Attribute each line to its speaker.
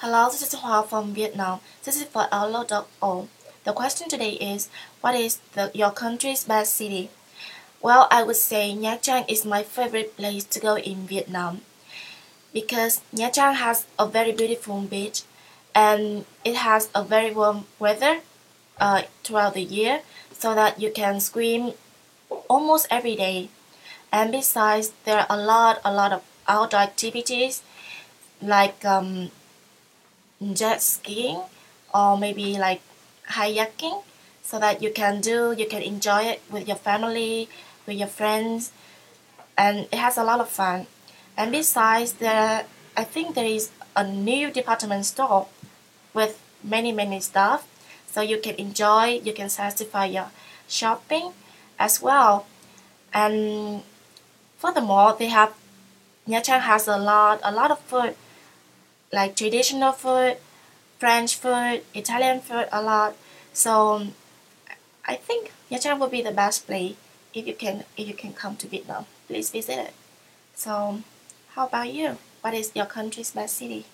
Speaker 1: Hello, this is Hoa from Vietnam. This is for Outlook.o. The question today is, what is the, your country's best city? Well, I would say Nha Trang is my favorite place to go in Vietnam because Nha Trang has a very beautiful beach and it has a very warm weather uh, throughout the year so that you can swim almost every day. And besides, there are a lot, a lot of outdoor activities like um, jet skiing or maybe like kayaking so that you can do you can enjoy it with your family with your friends and it has a lot of fun. And besides there i think there is a new department store with many many stuff so you can enjoy you can satisfy your shopping as well. And furthermore they have Nha Trang has a lot a lot of food like traditional food, French food, Italian food a lot. So I think Nha will be the best place if you can if you can come to Vietnam. Please visit it. So how about you? What is your country's best city?